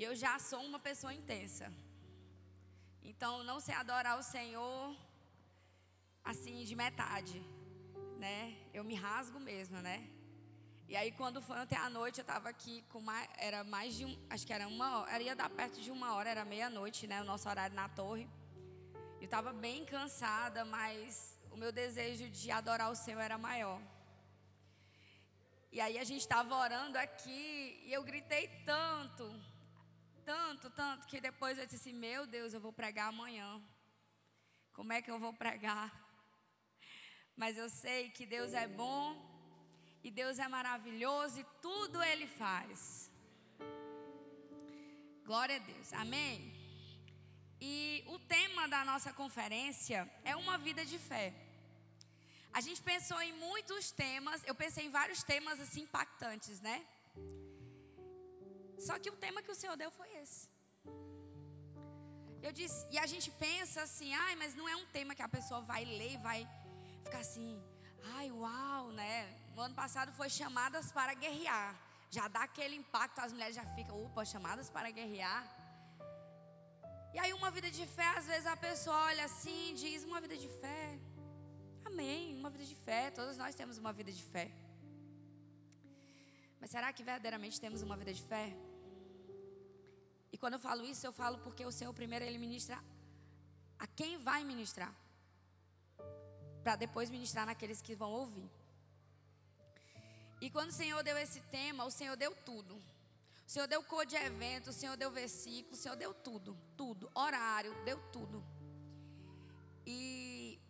E eu já sou uma pessoa intensa. Então, não sei adorar o Senhor assim de metade, né? Eu me rasgo mesmo, né? E aí quando foi ontem à noite, eu estava aqui com mais, era mais de um, acho que era uma hora, ia dar perto de uma hora, era meia-noite, né? O nosso horário na torre. Eu estava bem cansada, mas o meu desejo de adorar o Senhor era maior. E aí a gente estava orando aqui e eu gritei tanto, tanto, tanto, que depois eu disse: Meu Deus, eu vou pregar amanhã. Como é que eu vou pregar? Mas eu sei que Deus é bom e Deus é maravilhoso e tudo Ele faz. Glória a Deus, amém? E o tema da nossa conferência é uma vida de fé. A gente pensou em muitos temas, eu pensei em vários temas assim impactantes, né? Só que o tema que o Senhor deu foi esse. Eu disse, e a gente pensa assim, ai, mas não é um tema que a pessoa vai ler e vai ficar assim, ai, uau, né? No ano passado foi chamadas para guerrear. Já dá aquele impacto, as mulheres já ficam, opa, chamadas para guerrear. E aí uma vida de fé, às vezes a pessoa olha assim, diz uma vida de fé. Amém, uma vida de fé. Todos nós temos uma vida de fé. Mas será que verdadeiramente temos uma vida de fé? E quando eu falo isso, eu falo porque o Senhor primeiro ele ministra a quem vai ministrar. Para depois ministrar naqueles que vão ouvir. E quando o Senhor deu esse tema, o Senhor deu tudo. O Senhor deu cor de evento, o Senhor deu versículo, o Senhor deu tudo, tudo, horário, deu tudo. E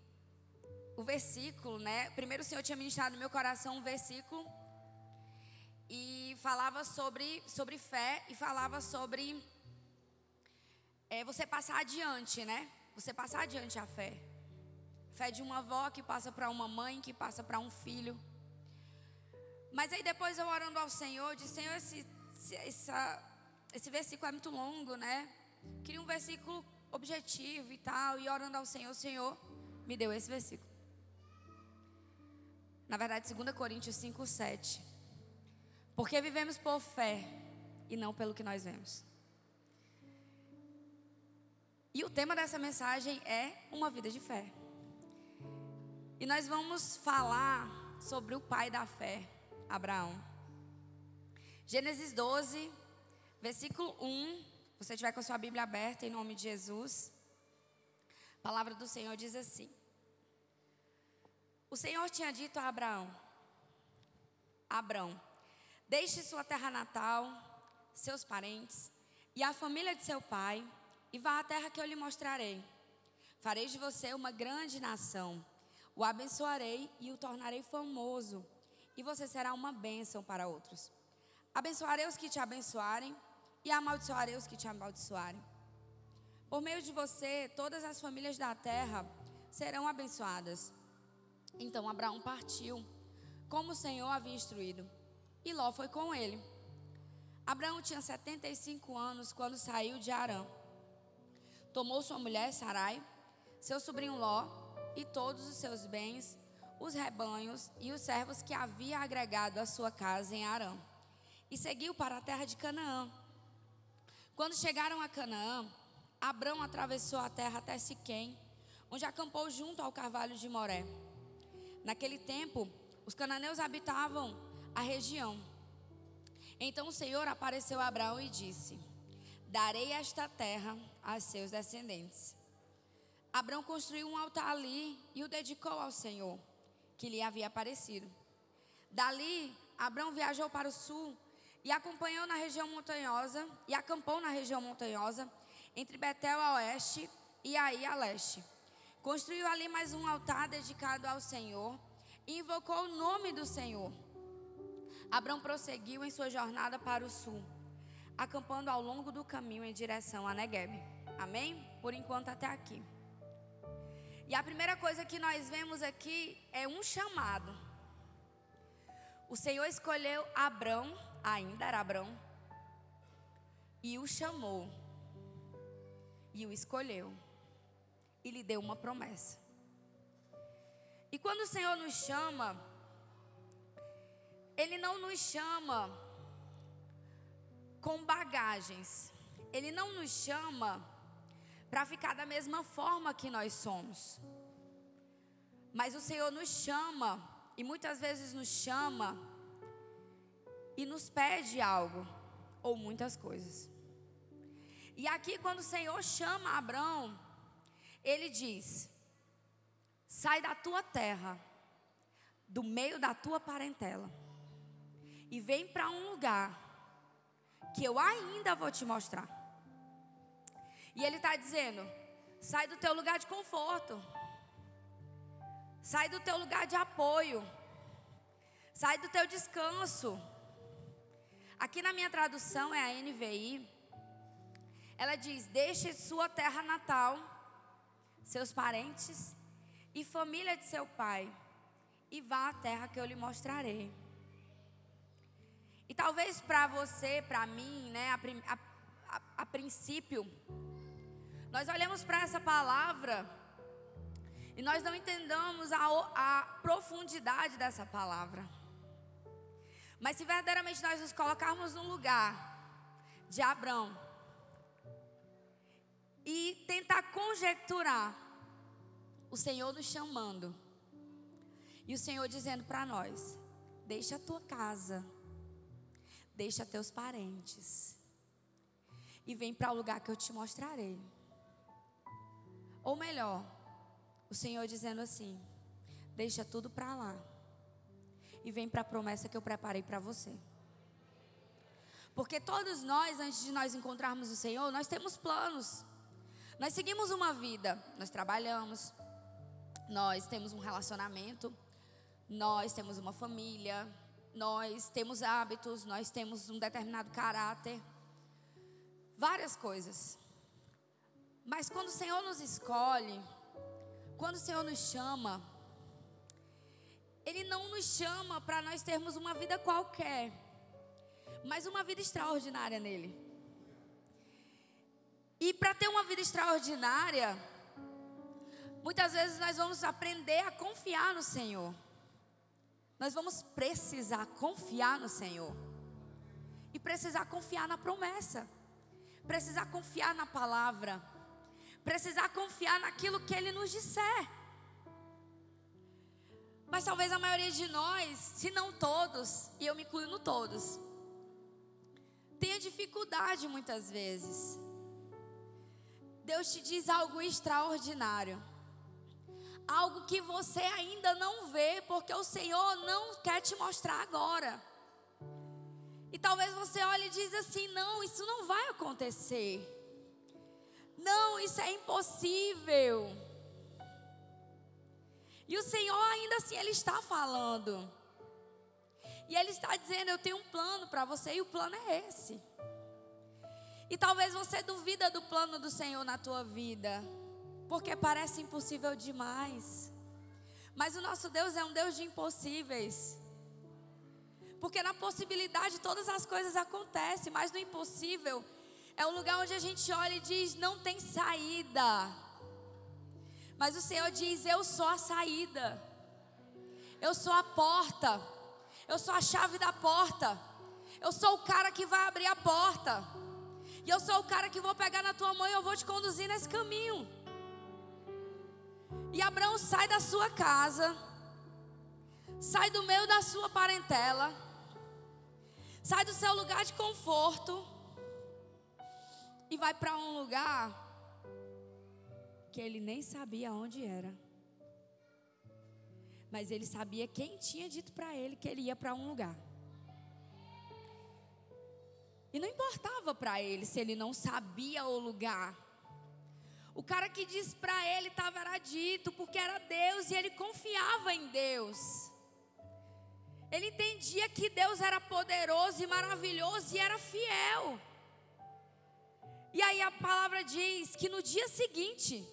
o versículo, né? Primeiro o Senhor tinha ministrado no meu coração um versículo e falava sobre, sobre fé e falava sobre é, você passar adiante, né? Você passar adiante a fé. Fé de uma avó que passa para uma mãe, que passa para um filho. Mas aí depois eu orando ao Senhor, disse, Senhor, esse, essa, esse versículo é muito longo, né? Queria um versículo objetivo e tal. E orando ao Senhor, o Senhor me deu esse versículo. Na verdade, 2 Coríntios 5, 7. Porque vivemos por fé e não pelo que nós vemos. E o tema dessa mensagem é uma vida de fé. E nós vamos falar sobre o pai da fé, Abraão. Gênesis 12, versículo 1. Se você tiver com a sua Bíblia aberta, em nome de Jesus. A palavra do Senhor diz assim: O Senhor tinha dito a Abraão: Abraão, deixe sua terra natal, seus parentes e a família de seu pai, e vá à terra que eu lhe mostrarei. Farei de você uma grande nação. O abençoarei e o tornarei famoso, e você será uma bênção para outros. Abençoarei os que te abençoarem, e amaldiçoarei os que te amaldiçoarem. Por meio de você, todas as famílias da terra serão abençoadas. Então Abraão partiu, como o Senhor havia instruído, e Ló foi com ele. Abraão tinha 75 anos quando saiu de Arã. Tomou sua mulher Sarai, seu sobrinho Ló e todos os seus bens, os rebanhos e os servos que havia agregado à sua casa em Arã, e seguiu para a terra de Canaã. Quando chegaram a Canaã, Abrão atravessou a terra até Siquém, onde acampou junto ao carvalho de Moré. Naquele tempo, os cananeus habitavam a região. Então o Senhor apareceu a Abraão e disse: Darei esta terra a seus descendentes. Abraão construiu um altar ali e o dedicou ao Senhor, que lhe havia aparecido. Dali, Abraão viajou para o sul e acompanhou na região montanhosa e acampou na região montanhosa entre Betel a oeste e Aí a leste. Construiu ali mais um altar dedicado ao Senhor e invocou o nome do Senhor. Abraão prosseguiu em sua jornada para o sul, acampando ao longo do caminho em direção a Negueb. Amém? Por enquanto até aqui. E a primeira coisa que nós vemos aqui é um chamado. O Senhor escolheu Abrão, ainda era Abrão, e o chamou, e o escolheu, e lhe deu uma promessa. E quando o Senhor nos chama, Ele não nos chama com bagagens. Ele não nos chama para ficar da mesma forma que nós somos. Mas o Senhor nos chama, e muitas vezes nos chama, e nos pede algo, ou muitas coisas. E aqui, quando o Senhor chama Abraão, ele diz: sai da tua terra, do meio da tua parentela, e vem para um lugar que eu ainda vou te mostrar. E ele está dizendo: sai do teu lugar de conforto. Sai do teu lugar de apoio. Sai do teu descanso. Aqui na minha tradução é a NVI. Ela diz: Deixe sua terra natal, seus parentes e família de seu pai, e vá à terra que eu lhe mostrarei. E talvez para você, para mim, né, a, a, a, princípio, nós olhamos para essa palavra e nós não entendamos a, a profundidade dessa palavra. Mas se verdadeiramente nós nos colocarmos no lugar de Abraão e tentar conjecturar o Senhor nos chamando e o Senhor dizendo para nós: deixa a tua casa, deixa teus parentes e vem para o lugar que eu te mostrarei. Ou melhor, o Senhor dizendo assim: deixa tudo para lá e vem para a promessa que eu preparei para você. Porque todos nós, antes de nós encontrarmos o Senhor, nós temos planos. Nós seguimos uma vida, nós trabalhamos, nós temos um relacionamento, nós temos uma família, nós temos hábitos, nós temos um determinado caráter, várias coisas. Mas quando o Senhor nos escolhe, quando o Senhor nos chama, Ele não nos chama para nós termos uma vida qualquer, mas uma vida extraordinária nele. E para ter uma vida extraordinária, muitas vezes nós vamos aprender a confiar no Senhor. Nós vamos precisar confiar no Senhor. E precisar confiar na promessa. Precisar confiar na palavra precisar confiar naquilo que Ele nos disser. Mas talvez a maioria de nós, se não todos, e eu me incluo no todos, tenha dificuldade muitas vezes. Deus te diz algo extraordinário. Algo que você ainda não vê, porque o Senhor não quer te mostrar agora. E talvez você olhe e diz assim: não, isso não vai acontecer. Não, isso é impossível. E o Senhor ainda assim, Ele está falando. E Ele está dizendo: Eu tenho um plano para você, e o plano é esse. E talvez você duvida do plano do Senhor na tua vida, porque parece impossível demais. Mas o nosso Deus é um Deus de impossíveis. Porque na possibilidade todas as coisas acontecem, mas no impossível é um lugar onde a gente olha e diz: não tem saída. Mas o Senhor diz: eu sou a saída. Eu sou a porta. Eu sou a chave da porta. Eu sou o cara que vai abrir a porta. E eu sou o cara que vou pegar na tua mão e eu vou te conduzir nesse caminho. E Abraão sai da sua casa, sai do meio da sua parentela, sai do seu lugar de conforto e vai para um lugar que ele nem sabia onde era. Mas ele sabia quem tinha dito para ele que ele ia para um lugar. E não importava para ele se ele não sabia o lugar. O cara que disse para ele estava era dito, porque era Deus e ele confiava em Deus. Ele entendia que Deus era poderoso e maravilhoso e era fiel. E aí a palavra diz que no dia seguinte,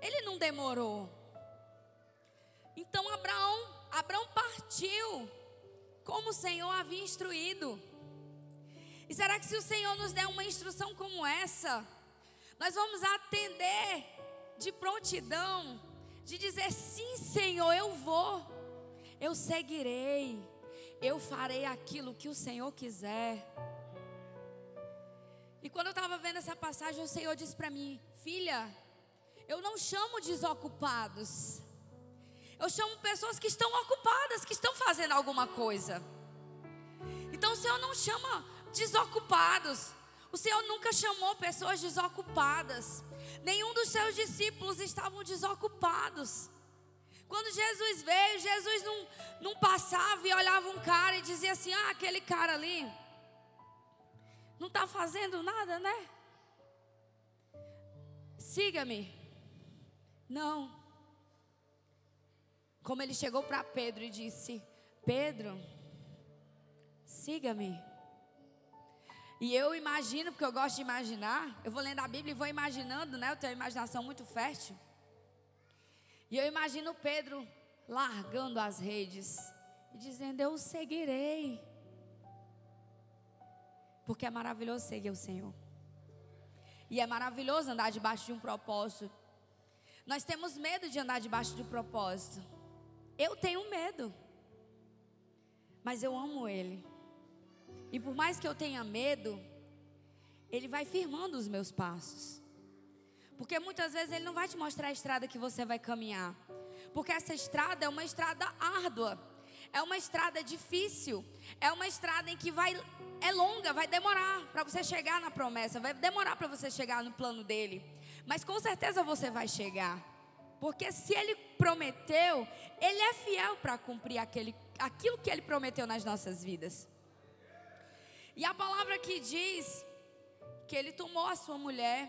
ele não demorou. Então Abraão, Abraão partiu como o Senhor havia instruído. E será que se o Senhor nos der uma instrução como essa, nós vamos atender de prontidão, de dizer sim, Senhor, eu vou, eu seguirei, eu farei aquilo que o Senhor quiser. E quando eu estava vendo essa passagem, o Senhor disse para mim: Filha, eu não chamo desocupados. Eu chamo pessoas que estão ocupadas, que estão fazendo alguma coisa. Então o Senhor não chama desocupados. O Senhor nunca chamou pessoas desocupadas. Nenhum dos seus discípulos estavam desocupados. Quando Jesus veio, Jesus não, não passava e olhava um cara e dizia assim: Ah, aquele cara ali não está fazendo nada, né? Siga-me. Não. Como ele chegou para Pedro e disse: Pedro, siga-me. E eu imagino, porque eu gosto de imaginar, eu vou lendo a Bíblia e vou imaginando, né? Eu tenho imaginação muito fértil. E eu imagino Pedro largando as redes e dizendo: Eu seguirei. Porque é maravilhoso seguir o Senhor. E é maravilhoso andar debaixo de um propósito. Nós temos medo de andar debaixo de um propósito. Eu tenho medo. Mas eu amo Ele. E por mais que eu tenha medo, Ele vai firmando os meus passos. Porque muitas vezes Ele não vai te mostrar a estrada que você vai caminhar. Porque essa estrada é uma estrada árdua. É uma estrada difícil. É uma estrada em que vai é longa, vai demorar para você chegar na promessa, vai demorar para você chegar no plano dele. Mas com certeza você vai chegar. Porque se ele prometeu, ele é fiel para cumprir aquele, aquilo que ele prometeu nas nossas vidas. E a palavra que diz que ele tomou a sua mulher,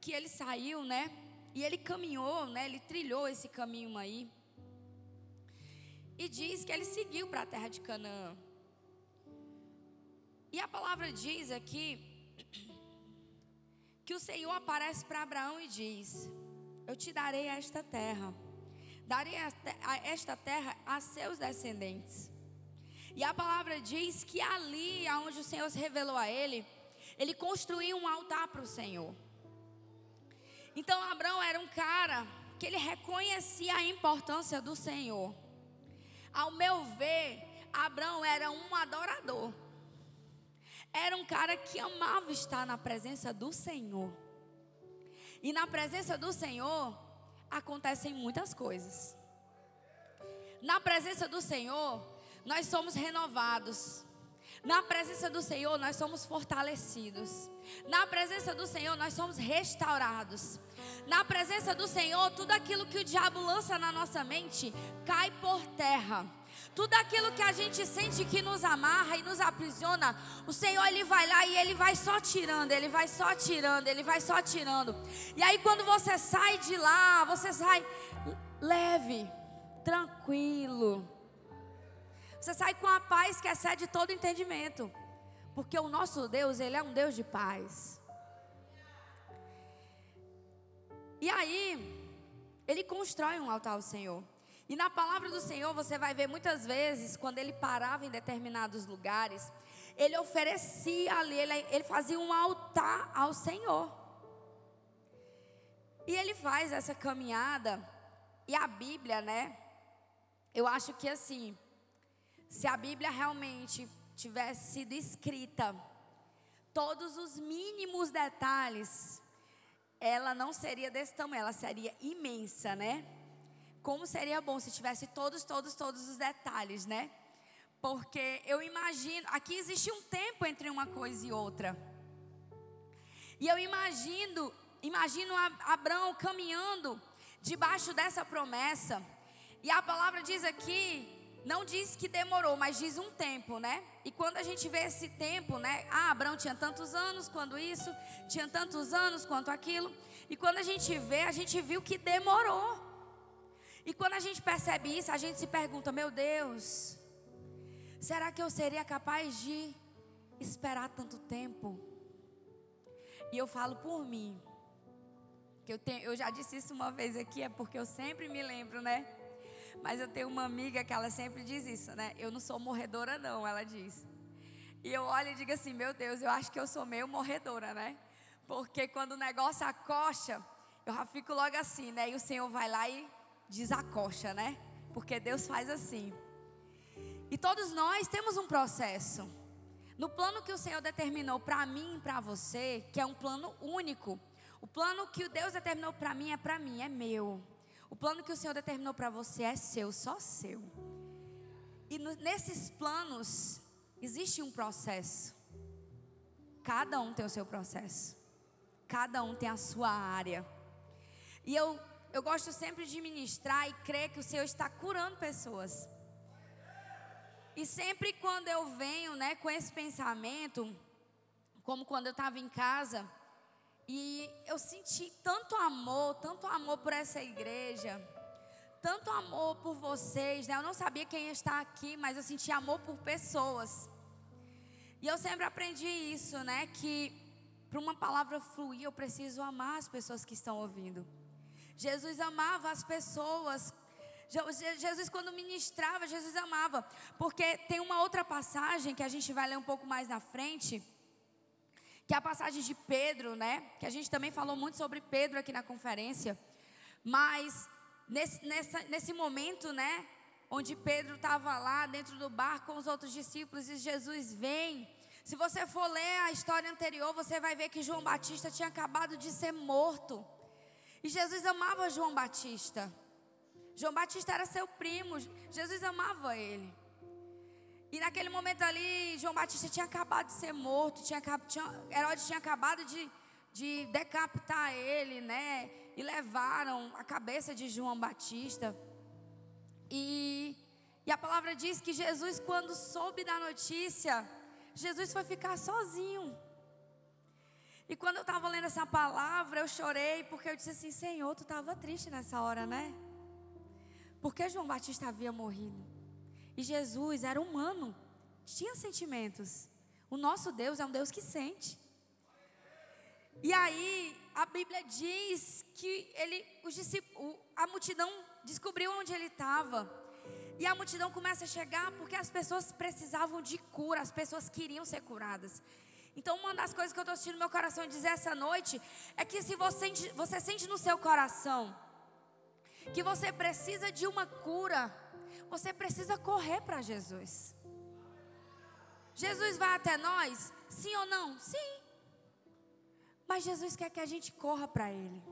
que ele saiu, né? E ele caminhou, né? Ele trilhou esse caminho aí. E diz que ele seguiu para a terra de Canaã. E a palavra diz aqui que o Senhor aparece para Abraão e diz: Eu te darei esta terra, darei esta terra a seus descendentes. E a palavra diz que ali, aonde o Senhor se revelou a ele, ele construiu um altar para o Senhor. Então Abraão era um cara que ele reconhecia a importância do Senhor. Ao meu ver, Abraão era um adorador. Era um cara que amava estar na presença do Senhor. E na presença do Senhor acontecem muitas coisas. Na presença do Senhor, nós somos renovados. Na presença do Senhor, nós somos fortalecidos. Na presença do Senhor, nós somos restaurados. Na presença do Senhor, tudo aquilo que o diabo lança na nossa mente cai por terra. Tudo aquilo que a gente sente que nos amarra e nos aprisiona, o Senhor ele vai lá e ele vai só tirando, ele vai só tirando, ele vai só tirando. E aí quando você sai de lá, você sai leve, tranquilo você sai com a paz que excede todo entendimento. Porque o nosso Deus, Ele é um Deus de paz. E aí, Ele constrói um altar ao Senhor. E na palavra do Senhor, você vai ver muitas vezes, quando Ele parava em determinados lugares, Ele oferecia ali, Ele, ele fazia um altar ao Senhor. E Ele faz essa caminhada, e a Bíblia, né? Eu acho que assim, se a Bíblia realmente tivesse sido escrita, todos os mínimos detalhes, ela não seria desse tamanho, ela seria imensa, né? Como seria bom se tivesse todos, todos, todos os detalhes, né? Porque eu imagino, aqui existe um tempo entre uma coisa e outra. E eu imagino, imagino Abraão caminhando debaixo dessa promessa. E a palavra diz aqui não diz que demorou, mas diz um tempo, né? E quando a gente vê esse tempo, né? Ah, Abraão tinha tantos anos quando isso, tinha tantos anos quanto aquilo. E quando a gente vê, a gente viu que demorou. E quando a gente percebe isso, a gente se pergunta: meu Deus, será que eu seria capaz de esperar tanto tempo? E eu falo por mim, que eu, tenho, eu já disse isso uma vez aqui, é porque eu sempre me lembro, né? Mas eu tenho uma amiga que ela sempre diz isso, né? Eu não sou morredora, não, ela diz. E eu olho e digo assim: meu Deus, eu acho que eu sou meio morredora, né? Porque quando o negócio acocha, eu já fico logo assim, né? E o Senhor vai lá e desacocha, né? Porque Deus faz assim. E todos nós temos um processo. No plano que o Senhor determinou para mim e para você, que é um plano único. O plano que o Deus determinou para mim é para mim, é meu. O plano que o Senhor determinou para você é seu, só seu. E no, nesses planos existe um processo. Cada um tem o seu processo. Cada um tem a sua área. E eu, eu gosto sempre de ministrar e crer que o Senhor está curando pessoas. E sempre quando eu venho né, com esse pensamento, como quando eu estava em casa, e eu senti tanto amor, tanto amor por essa igreja, tanto amor por vocês, né? Eu não sabia quem estar aqui, mas eu senti amor por pessoas. E eu sempre aprendi isso, né? Que para uma palavra fluir, eu preciso amar as pessoas que estão ouvindo. Jesus amava as pessoas. Jesus, quando ministrava, Jesus amava. Porque tem uma outra passagem que a gente vai ler um pouco mais na frente, que é a passagem de Pedro, né? Que a gente também falou muito sobre Pedro aqui na conferência. Mas nesse, nessa, nesse momento, né? Onde Pedro estava lá dentro do barco com os outros discípulos e Jesus vem se você for ler a história anterior, você vai ver que João Batista tinha acabado de ser morto. E Jesus amava João Batista. João Batista era seu primo, Jesus amava ele. E naquele momento ali, João Batista tinha acabado de ser morto, tinha, tinha, Herodes tinha acabado de, de decapitar ele, né? E levaram a cabeça de João Batista. E, e a palavra diz que Jesus, quando soube da notícia, Jesus foi ficar sozinho. E quando eu estava lendo essa palavra, eu chorei, porque eu disse assim: Senhor, tu estava triste nessa hora, né? Porque João Batista havia morrido. E Jesus era humano, tinha sentimentos. O nosso Deus é um Deus que sente. E aí, a Bíblia diz que ele, os discípulos, a multidão descobriu onde ele estava. E a multidão começa a chegar porque as pessoas precisavam de cura, as pessoas queriam ser curadas. Então, uma das coisas que eu estou sentindo no meu coração dizer essa noite é que se você, você sente no seu coração que você precisa de uma cura, você precisa correr para Jesus. Jesus vai até nós? Sim ou não? Sim. Mas Jesus quer que a gente corra para Ele.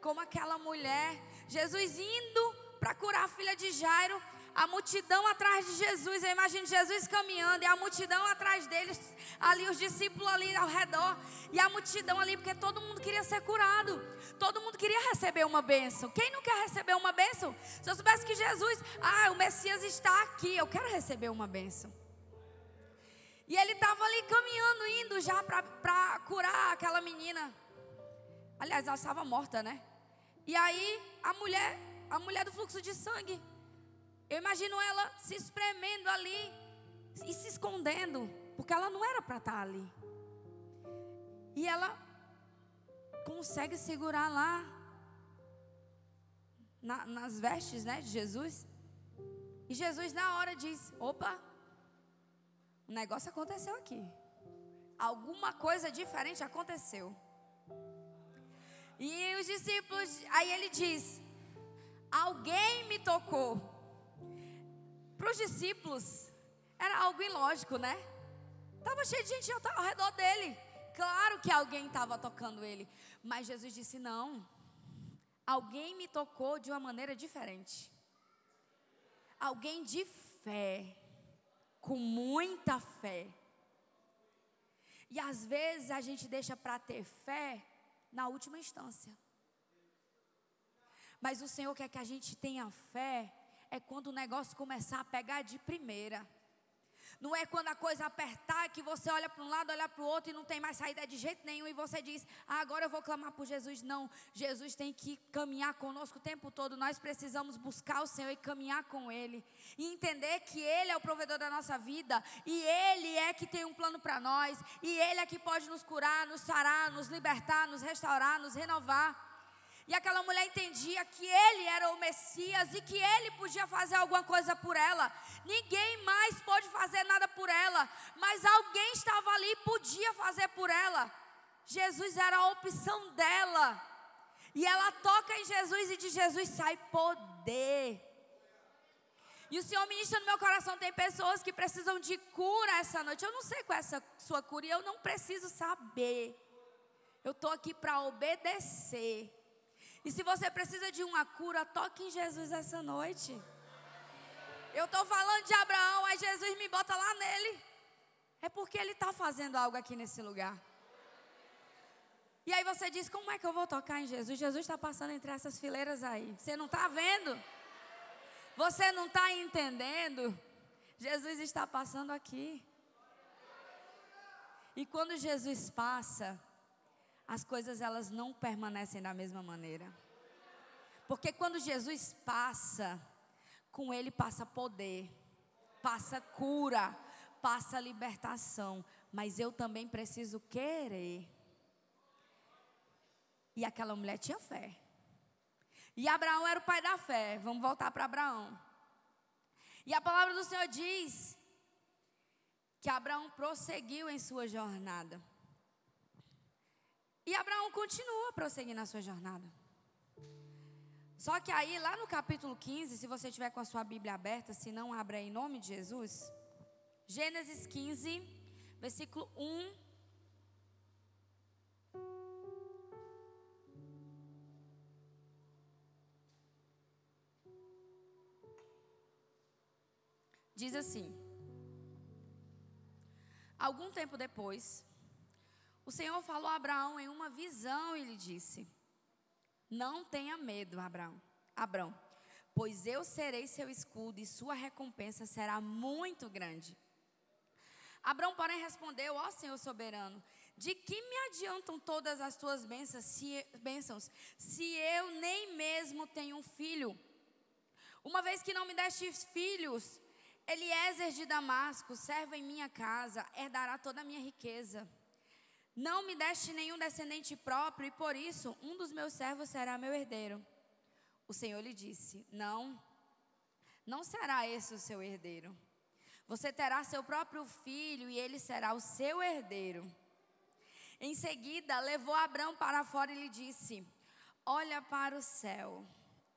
Como aquela mulher, Jesus indo para curar a filha de Jairo, a multidão atrás de Jesus. Eu imagino Jesus caminhando e a multidão atrás deles, ali os discípulos ali ao redor e a multidão ali, porque todo mundo queria ser curado. Todo mundo queria receber uma bênção. Quem não quer receber uma bênção? Se eu soubesse que Jesus, ah, o Messias está aqui, eu quero receber uma bênção. E ele estava ali caminhando, indo já para curar aquela menina. Aliás, ela estava morta, né? E aí a mulher a mulher do fluxo de sangue. Eu imagino ela se espremendo ali e se escondendo, porque ela não era para estar tá ali. E ela consegue segurar lá na, nas vestes né, de Jesus. E Jesus, na hora, diz: opa, o negócio aconteceu aqui. Alguma coisa diferente aconteceu. E os discípulos, aí ele diz: Alguém me tocou. Para os discípulos, era algo ilógico, né? Estava cheio de gente ao redor dele. Claro que alguém estava tocando ele. Mas Jesus disse: Não. Alguém me tocou de uma maneira diferente. Alguém de fé. Com muita fé. E às vezes a gente deixa para ter fé na última instância. Mas o Senhor quer que a gente tenha fé é quando o negócio começar a pegar de primeira. Não é quando a coisa apertar que você olha para um lado, olha para o outro e não tem mais saída de jeito nenhum e você diz: ah, agora eu vou clamar por Jesus. Não, Jesus tem que caminhar conosco o tempo todo. Nós precisamos buscar o Senhor e caminhar com Ele e entender que Ele é o provedor da nossa vida e Ele é que tem um plano para nós e Ele é que pode nos curar, nos sarar, nos libertar, nos restaurar, nos renovar. E aquela mulher entendia que ele era o Messias e que ele podia fazer alguma coisa por ela. Ninguém mais pôde fazer nada por ela, mas alguém estava ali e podia fazer por ela. Jesus era a opção dela. E ela toca em Jesus e de Jesus sai poder. E o Senhor ministra no meu coração, tem pessoas que precisam de cura essa noite. Eu não sei qual é essa sua cura e eu não preciso saber. Eu estou aqui para obedecer. E se você precisa de uma cura, toque em Jesus essa noite. Eu estou falando de Abraão, aí Jesus me bota lá nele. É porque ele está fazendo algo aqui nesse lugar. E aí você diz: Como é que eu vou tocar em Jesus? Jesus está passando entre essas fileiras aí. Você não está vendo? Você não está entendendo? Jesus está passando aqui. E quando Jesus passa, as coisas elas não permanecem da mesma maneira. Porque quando Jesus passa, com ele passa poder, passa cura, passa libertação, mas eu também preciso querer. E aquela mulher tinha fé. E Abraão era o pai da fé. Vamos voltar para Abraão. E a palavra do Senhor diz que Abraão prosseguiu em sua jornada. E Abraão continua prosseguindo na sua jornada. Só que aí, lá no capítulo 15, se você tiver com a sua Bíblia aberta, se não, abra em nome de Jesus. Gênesis 15, versículo 1 Diz assim: Algum tempo depois, o Senhor falou a Abraão em uma visão e lhe disse: Não tenha medo, Abraão, Abraão, pois eu serei seu escudo e sua recompensa será muito grande. Abraão, porém, respondeu: Ó Senhor soberano, de que me adiantam todas as tuas bênçãos se, bênçãos, se eu nem mesmo tenho um filho? Uma vez que não me deste filhos, Eliezer de Damasco, servo em minha casa, herdará toda a minha riqueza. Não me deste nenhum descendente próprio, e por isso um dos meus servos será meu herdeiro. O Senhor lhe disse: Não, não será esse o seu herdeiro. Você terá seu próprio filho, e ele será o seu herdeiro. Em seguida, levou Abraão para fora e lhe disse: Olha para o céu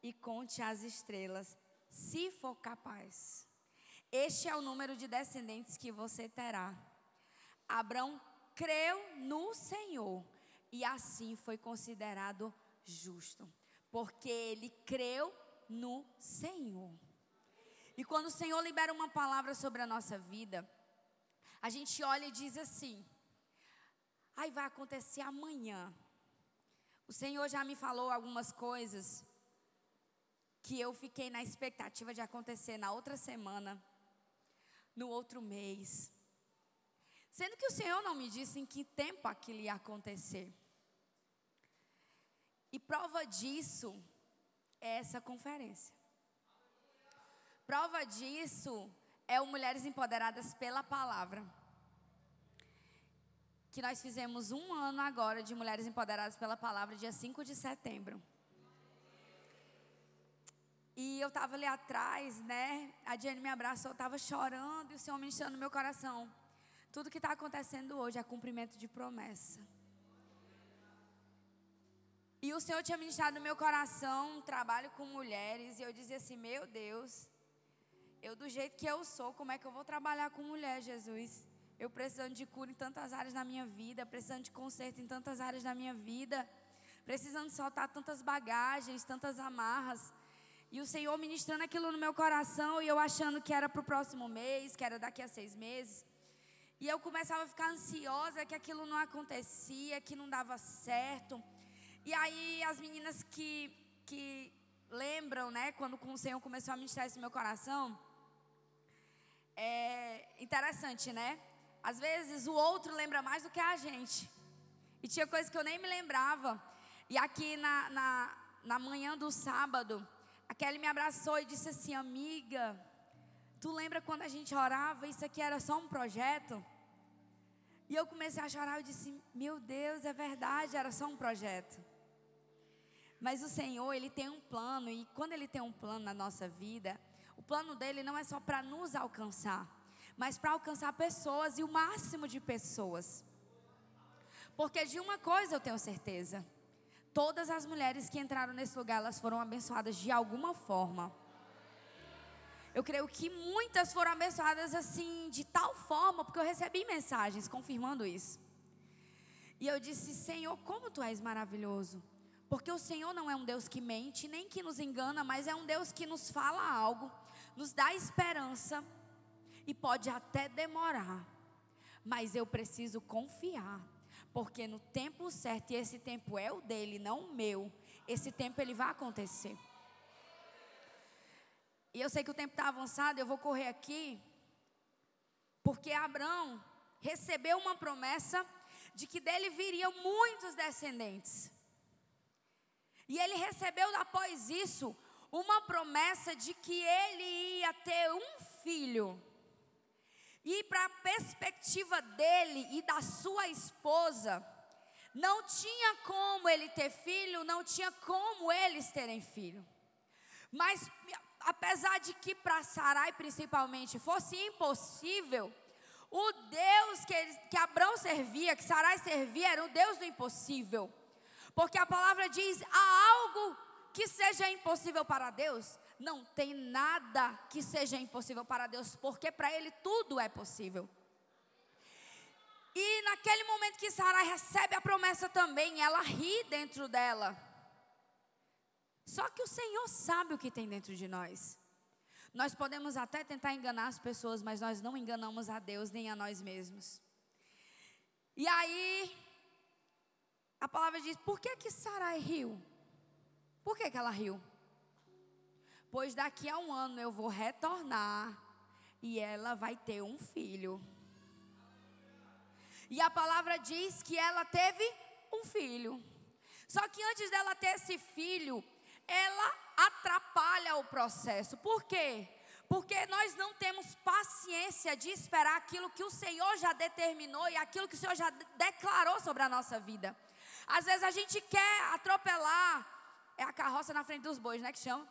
e conte as estrelas, se for capaz. Este é o número de descendentes que você terá. Abraão creu no Senhor e assim foi considerado justo, porque ele creu no Senhor. E quando o Senhor libera uma palavra sobre a nossa vida, a gente olha e diz assim: aí vai acontecer amanhã. O Senhor já me falou algumas coisas que eu fiquei na expectativa de acontecer na outra semana no outro mês. Sendo que o Senhor não me disse em que tempo aquilo ia acontecer. E prova disso é essa conferência. Prova disso é o Mulheres Empoderadas pela Palavra. Que nós fizemos um ano agora de Mulheres Empoderadas pela Palavra, dia 5 de setembro. E eu estava ali atrás, né? A Diane me abraçou, eu estava chorando e o Senhor ministrando no meu coração. Tudo que está acontecendo hoje é cumprimento de promessa. E o Senhor tinha ministrado no meu coração trabalho com mulheres. E eu dizia assim: Meu Deus, eu do jeito que eu sou, como é que eu vou trabalhar com mulher, Jesus? Eu precisando de cura em tantas áreas na minha vida, precisando de conserto em tantas áreas da minha vida, precisando soltar tantas bagagens, tantas amarras. E o Senhor ministrando aquilo no meu coração e eu achando que era para o próximo mês, que era daqui a seis meses. E eu começava a ficar ansiosa que aquilo não acontecia, que não dava certo. E aí as meninas que, que lembram, né, quando o Senhor começou a ministrar isso no meu coração, é interessante, né? Às vezes o outro lembra mais do que a gente. E tinha coisas que eu nem me lembrava. E aqui na, na, na manhã do sábado, a Kelly me abraçou e disse assim: Amiga, tu lembra quando a gente orava? Isso aqui era só um projeto? E eu comecei a chorar. Eu disse: Meu Deus, é verdade, era só um projeto. Mas o Senhor, Ele tem um plano, e quando Ele tem um plano na nossa vida, o plano dele não é só para nos alcançar, mas para alcançar pessoas e o máximo de pessoas. Porque de uma coisa eu tenho certeza Todas as mulheres que entraram nesse lugar, elas foram abençoadas de alguma forma. Eu creio que muitas foram abençoadas assim, de tal forma, porque eu recebi mensagens confirmando isso. E eu disse: Senhor, como tu és maravilhoso. Porque o Senhor não é um Deus que mente, nem que nos engana, mas é um Deus que nos fala algo, nos dá esperança e pode até demorar. Mas eu preciso confiar, porque no tempo certo, e esse tempo é o dele, não o meu, esse tempo ele vai acontecer. E eu sei que o tempo está avançado, eu vou correr aqui, porque Abraão recebeu uma promessa de que dele viriam muitos descendentes. E ele recebeu após isso uma promessa de que ele ia ter um filho. E para a perspectiva dele e da sua esposa, não tinha como ele ter filho, não tinha como eles terem filho. Mas apesar de que para Sarai principalmente fosse impossível, o Deus que, ele, que Abraão servia, que Sarai servia, era o Deus do impossível. Porque a palavra diz: há algo que seja impossível para Deus. Não tem nada que seja impossível para Deus, porque para Ele tudo é possível. E naquele momento que Sarai recebe a promessa também, ela ri dentro dela. Só que o Senhor sabe o que tem dentro de nós. Nós podemos até tentar enganar as pessoas, mas nós não enganamos a Deus nem a nós mesmos. E aí, a palavra diz: por que que Sarai riu? Por que que ela riu? Pois daqui a um ano eu vou retornar e ela vai ter um filho. E a palavra diz que ela teve um filho. Só que antes dela ter esse filho, ela atrapalha o processo. Por quê? Porque nós não temos paciência de esperar aquilo que o Senhor já determinou e aquilo que o Senhor já declarou sobre a nossa vida. Às vezes a gente quer atropelar, é a carroça na frente dos bois, né? Que chama.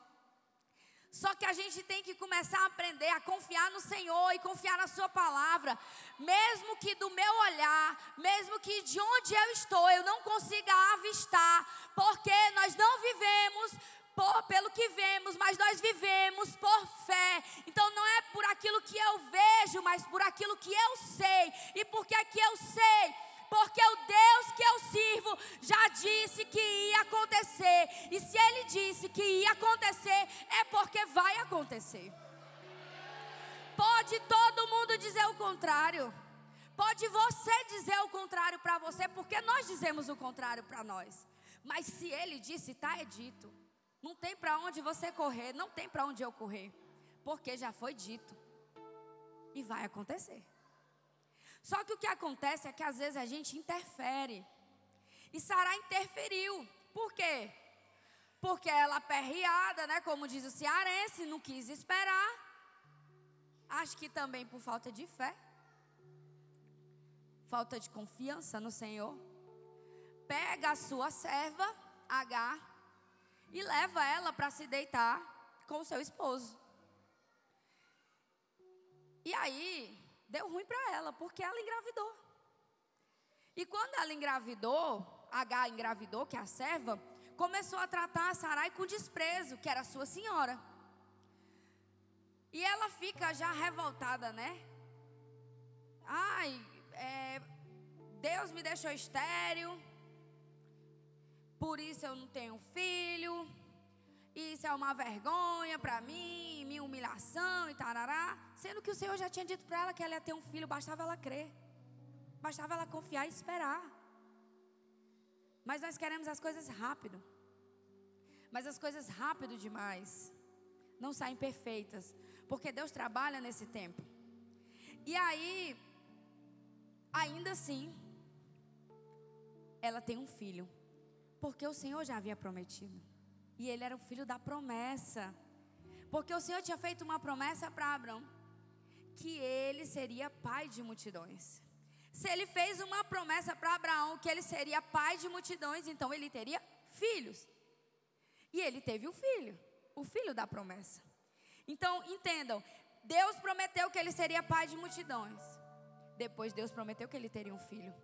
Só que a gente tem que começar a aprender a confiar no Senhor e confiar na Sua palavra, mesmo que do meu olhar, mesmo que de onde eu estou eu não consiga avistar, porque nós não vivemos por, pelo que vemos, mas nós vivemos por fé. Então não é por aquilo que eu vejo, mas por aquilo que eu sei. E porque aqui eu sei, porque o Deus que eu sirvo já disse que ia acontecer. E se ele disse que ia acontecer, é porque vai acontecer. Pode todo mundo dizer o contrário. Pode você dizer o contrário para você, porque nós dizemos o contrário para nós. Mas se ele disse, está é dito. Não tem para onde você correr, não tem para onde eu correr, porque já foi dito. E vai acontecer. Só que o que acontece é que às vezes a gente interfere. E Sara interferiu. Por quê? Porque ela perreada, né, como diz o cearense, não quis esperar. Acho que também por falta de fé. Falta de confiança no Senhor. Pega a sua serva, H, e leva ela para se deitar com o seu esposo. E aí, deu ruim para ela, porque ela engravidou. E quando ela engravidou, H engravidou, que é a serva, começou a tratar a Sarai com desprezo, que era sua senhora. E ela fica já revoltada, né? Ai, é, Deus me deixou estéreo, por isso eu não tenho filho, isso é uma vergonha para mim, minha humilhação e tarará. Sendo que o Senhor já tinha dito para ela que ela ia ter um filho, bastava ela crer. Bastava ela confiar e esperar. Mas nós queremos as coisas rápido. Mas as coisas rápido demais não saem perfeitas, porque Deus trabalha nesse tempo. E aí, ainda assim, ela tem um filho, porque o Senhor já havia prometido. E ele era o filho da promessa. Porque o Senhor tinha feito uma promessa para Abraão que ele seria pai de multidões. Se ele fez uma promessa para Abraão que ele seria pai de multidões, então ele teria filhos. E ele teve um filho, o filho da promessa. Então, entendam, Deus prometeu que ele seria pai de multidões. Depois Deus prometeu que ele teria um filho.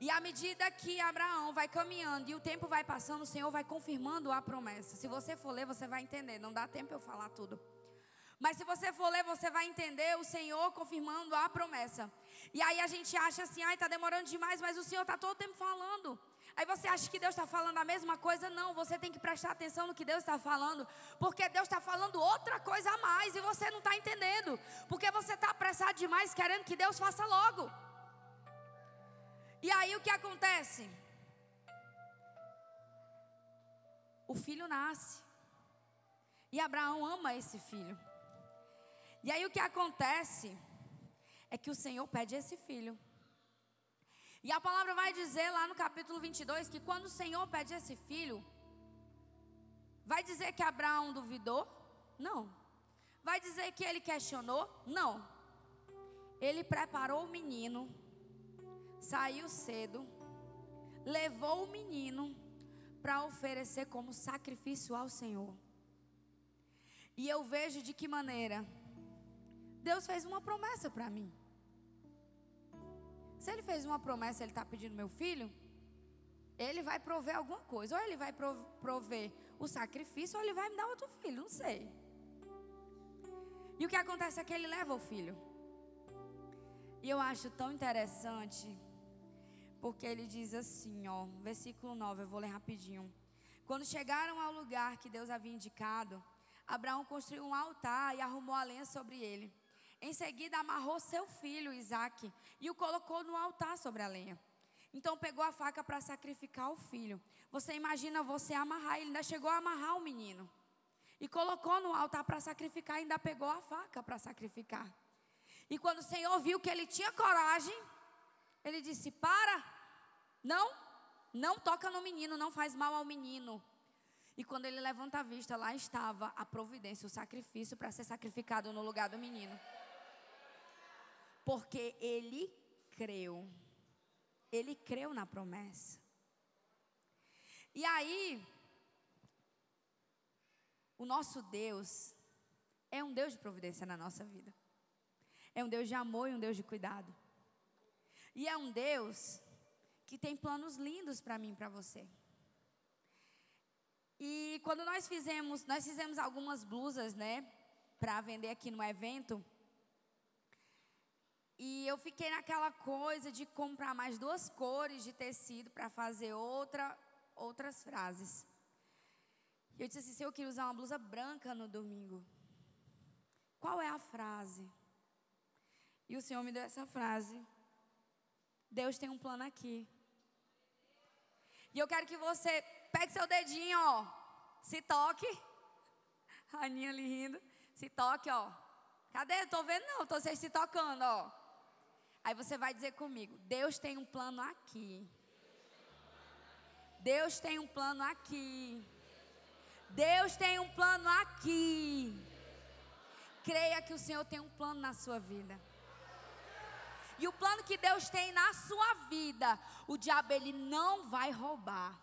E à medida que Abraão vai caminhando e o tempo vai passando, o Senhor vai confirmando a promessa. Se você for ler, você vai entender. Não dá tempo eu falar tudo. Mas se você for ler, você vai entender o Senhor confirmando a promessa. E aí a gente acha assim, ai, está demorando demais, mas o Senhor está todo o tempo falando. Aí você acha que Deus está falando a mesma coisa? Não, você tem que prestar atenção no que Deus está falando, porque Deus está falando outra coisa a mais e você não está entendendo, porque você está apressado demais querendo que Deus faça logo. E aí o que acontece? O filho nasce, e Abraão ama esse filho. E aí o que acontece é que o Senhor pede esse filho. E a palavra vai dizer lá no capítulo 22 que quando o Senhor pede esse filho, vai dizer que Abraão duvidou? Não. Vai dizer que ele questionou? Não. Ele preparou o menino, saiu cedo, levou o menino para oferecer como sacrifício ao Senhor. E eu vejo de que maneira Deus fez uma promessa para mim. Se ele fez uma promessa, ele está pedindo meu filho, ele vai prover alguma coisa. Ou ele vai prover o sacrifício, ou ele vai me dar outro filho, não sei. E o que acontece é que ele leva o filho. E eu acho tão interessante, porque ele diz assim, ó, versículo 9, eu vou ler rapidinho. Quando chegaram ao lugar que Deus havia indicado, Abraão construiu um altar e arrumou a lenha sobre ele. Em seguida, amarrou seu filho Isaque e o colocou no altar sobre a lenha. Então pegou a faca para sacrificar o filho. Você imagina você amarrar, ele ainda chegou a amarrar o menino. E colocou no altar para sacrificar, ainda pegou a faca para sacrificar. E quando o Senhor viu que ele tinha coragem, ele disse: Para, não, não toca no menino, não faz mal ao menino. E quando ele levanta a vista, lá estava a providência, o sacrifício para ser sacrificado no lugar do menino. Porque ele creu. Ele creu na promessa. E aí, o nosso Deus é um Deus de providência na nossa vida. É um Deus de amor e um Deus de cuidado. E é um Deus que tem planos lindos para mim para você. E quando nós fizemos, nós fizemos algumas blusas, né, para vender aqui no evento. E eu fiquei naquela coisa de comprar mais duas cores de tecido para fazer outra, outras frases. E eu disse assim: se eu queria usar uma blusa branca no domingo, qual é a frase? E o Senhor me deu essa frase: Deus tem um plano aqui. E eu quero que você pegue seu dedinho, ó, se toque. A Aninha ali rindo. Se toque, ó. Cadê? Estou vendo não, estou vocês se tocando, ó. Aí você vai dizer comigo: Deus tem um plano aqui. Deus tem um plano aqui. Deus tem um plano aqui. Creia que o Senhor tem um plano na sua vida. E o plano que Deus tem na sua vida, o diabo ele não vai roubar.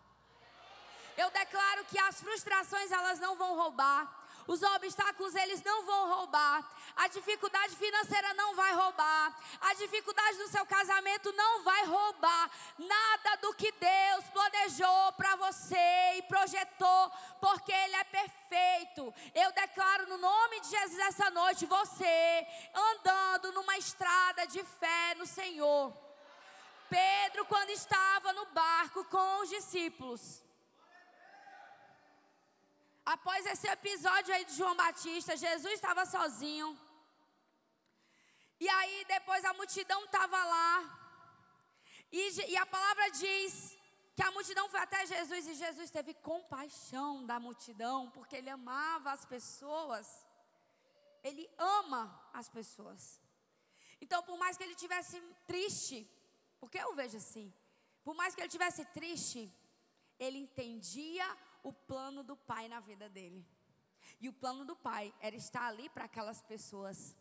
Eu declaro que as frustrações elas não vão roubar. Os obstáculos eles não vão roubar. A dificuldade financeira não vai roubar. A dificuldade do seu casamento não vai roubar. Nada do que Deus planejou para você e projetou, porque Ele é perfeito. Eu declaro no nome de Jesus essa noite você andando numa estrada de fé no Senhor. Pedro, quando estava no barco com os discípulos, Após esse episódio aí de João Batista, Jesus estava sozinho. E aí depois a multidão estava lá. E, e, a palavra diz que a multidão foi até Jesus e Jesus teve compaixão da multidão, porque ele amava as pessoas. Ele ama as pessoas. Então, por mais que ele tivesse triste, porque eu vejo assim, por mais que ele tivesse triste, ele entendia o plano do Pai na vida dele. E o plano do Pai era estar ali para aquelas pessoas,